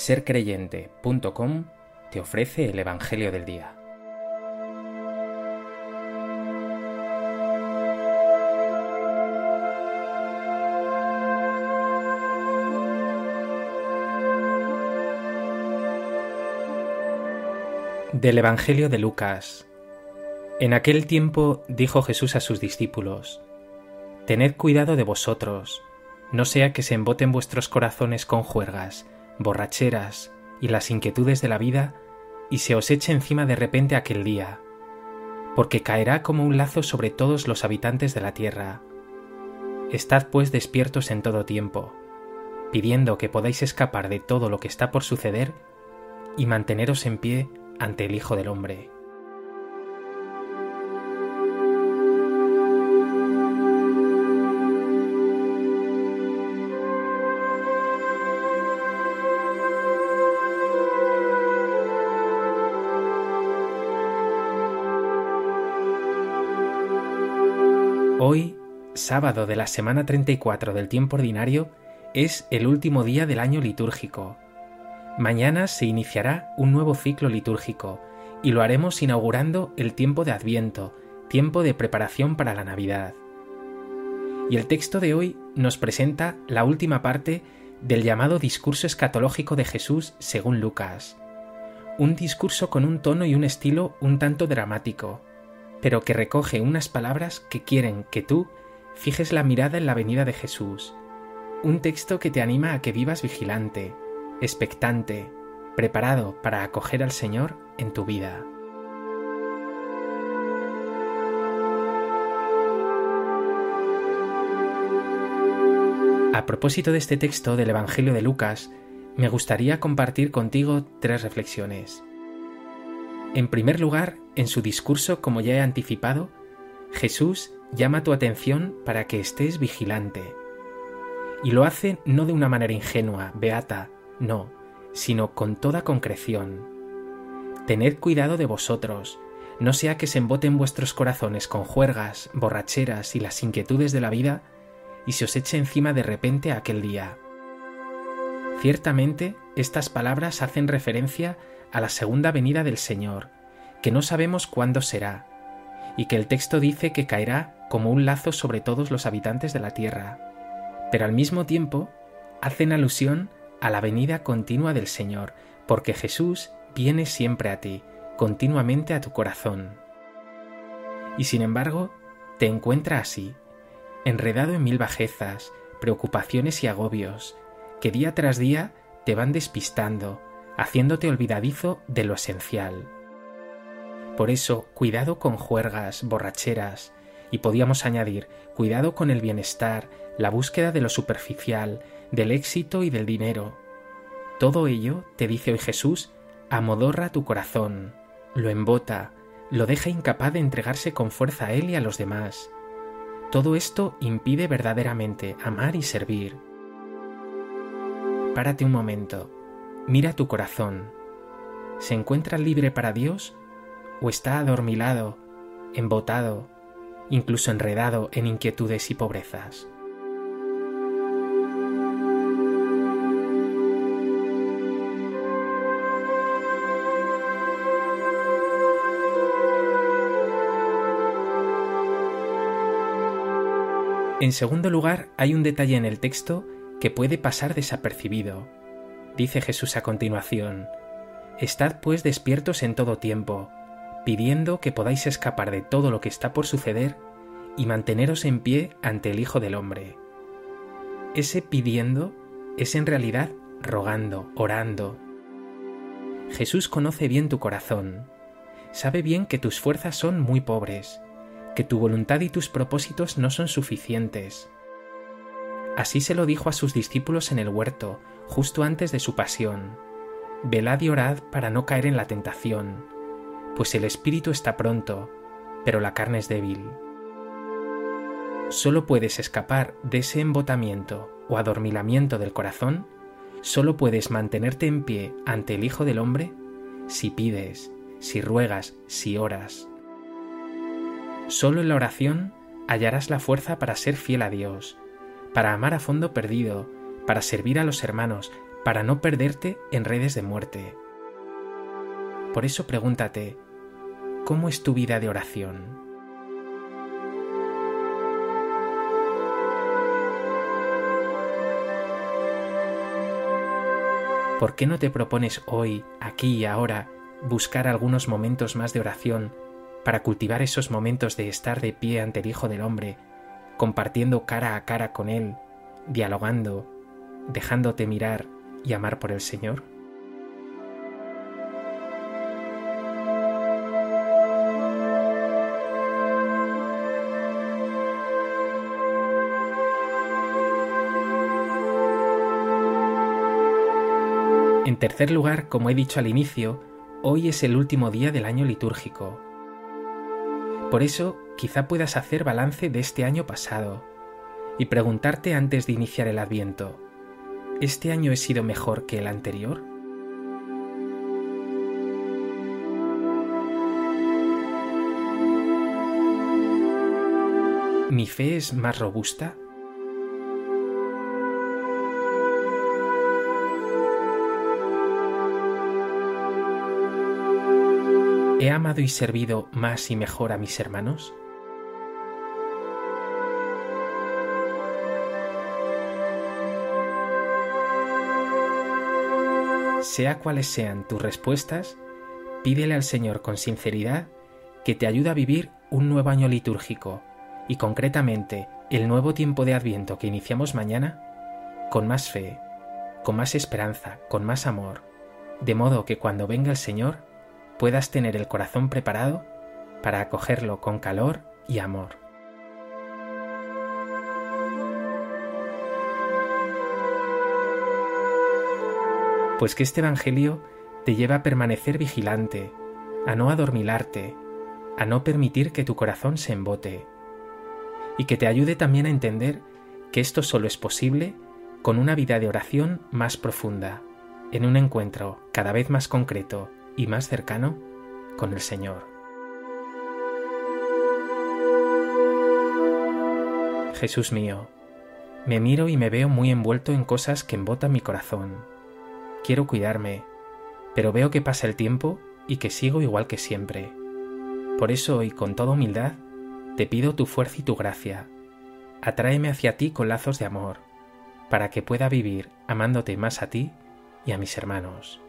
sercreyente.com te ofrece el Evangelio del Día. Del Evangelio de Lucas. En aquel tiempo dijo Jesús a sus discípulos, Tened cuidado de vosotros, no sea que se emboten vuestros corazones con juergas, borracheras y las inquietudes de la vida, y se os eche encima de repente aquel día, porque caerá como un lazo sobre todos los habitantes de la tierra. Estad pues despiertos en todo tiempo, pidiendo que podáis escapar de todo lo que está por suceder y manteneros en pie ante el Hijo del Hombre. Sábado de la semana 34 del tiempo ordinario, es el último día del año litúrgico. Mañana se iniciará un nuevo ciclo litúrgico y lo haremos inaugurando el tiempo de Adviento, tiempo de preparación para la Navidad. Y el texto de hoy nos presenta la última parte del llamado discurso escatológico de Jesús según Lucas. Un discurso con un tono y un estilo un tanto dramático, pero que recoge unas palabras que quieren que tú fijes la mirada en la venida de Jesús. Un texto que te anima a que vivas vigilante, expectante, preparado para acoger al Señor en tu vida. A propósito de este texto del Evangelio de Lucas, me gustaría compartir contigo tres reflexiones. En primer lugar, en su discurso, como ya he anticipado, Jesús llama tu atención para que estés vigilante. Y lo hace no de una manera ingenua, beata, no, sino con toda concreción. Tened cuidado de vosotros, no sea que se emboten vuestros corazones con juergas, borracheras y las inquietudes de la vida, y se os eche encima de repente aquel día. Ciertamente, estas palabras hacen referencia a la segunda venida del Señor, que no sabemos cuándo será, y que el texto dice que caerá como un lazo sobre todos los habitantes de la tierra, pero al mismo tiempo hacen alusión a la venida continua del Señor, porque Jesús viene siempre a ti, continuamente a tu corazón. Y sin embargo, te encuentra así, enredado en mil bajezas, preocupaciones y agobios, que día tras día te van despistando, haciéndote olvidadizo de lo esencial. Por eso, cuidado con juergas, borracheras, y podíamos añadir, cuidado con el bienestar, la búsqueda de lo superficial, del éxito y del dinero. Todo ello, te dice hoy Jesús, amodorra tu corazón, lo embota, lo deja incapaz de entregarse con fuerza a Él y a los demás. Todo esto impide verdaderamente amar y servir. Párate un momento Mira tu corazón. ¿Se encuentra libre para Dios o está adormilado, embotado, incluso enredado en inquietudes y pobrezas? En segundo lugar, hay un detalle en el texto que puede pasar desapercibido Dice Jesús a continuación, Estad pues despiertos en todo tiempo, pidiendo que podáis escapar de todo lo que está por suceder y manteneros en pie ante el Hijo del Hombre. Ese pidiendo es en realidad rogando, orando. Jesús conoce bien tu corazón, sabe bien que tus fuerzas son muy pobres, que tu voluntad y tus propósitos no son suficientes. Así se lo dijo a sus discípulos en el huerto, justo antes de su pasión. Velad y orad para no caer en la tentación, pues el espíritu está pronto, pero la carne es débil. Solo puedes escapar de ese embotamiento o adormilamiento del corazón, solo puedes mantenerte en pie ante el Hijo del Hombre si pides, si ruegas, si oras. Solo en la oración hallarás la fuerza para ser fiel a Dios, para amar a fondo perdido, para servir a los hermanos, para no perderte en redes de muerte. Por eso pregúntate, ¿cómo es tu vida de oración? ¿Por qué no te propones hoy, aquí y ahora, buscar algunos momentos más de oración para cultivar esos momentos de estar de pie ante el Hijo del Hombre, compartiendo cara a cara con Él, dialogando, dejándote mirar y amar por el Señor? Tercer lugar, como he dicho al inicio, hoy es el último día del año litúrgico. Por eso, quizá puedas hacer balance de este año pasado y preguntarte antes de iniciar el Adviento, ¿este año he sido mejor que el anterior? ¿Mi fe es más robusta? ¿He amado y servido más y mejor a mis hermanos? Sea cuales sean tus respuestas, pídele al Señor con sinceridad que te ayude a vivir un nuevo año litúrgico y concretamente el nuevo tiempo de Adviento que iniciamos mañana con más fe, con más esperanza, con más amor, de modo que cuando venga el Señor puedas tener el corazón preparado para acogerlo con calor y amor. Pues que este Evangelio te lleva a permanecer vigilante, a no adormilarte, a no permitir que tu corazón se embote, y que te ayude también a entender que esto solo es posible con una vida de oración más profunda, en un encuentro cada vez más concreto y más cercano con el Señor. Jesús mío, me miro y me veo muy envuelto en cosas que embotan mi corazón. Quiero cuidarme, pero veo que pasa el tiempo y que sigo igual que siempre. Por eso y con toda humildad te pido tu fuerza y tu gracia. Atráeme hacia ti con lazos de amor, para que pueda vivir amándote más a ti y a mis hermanos.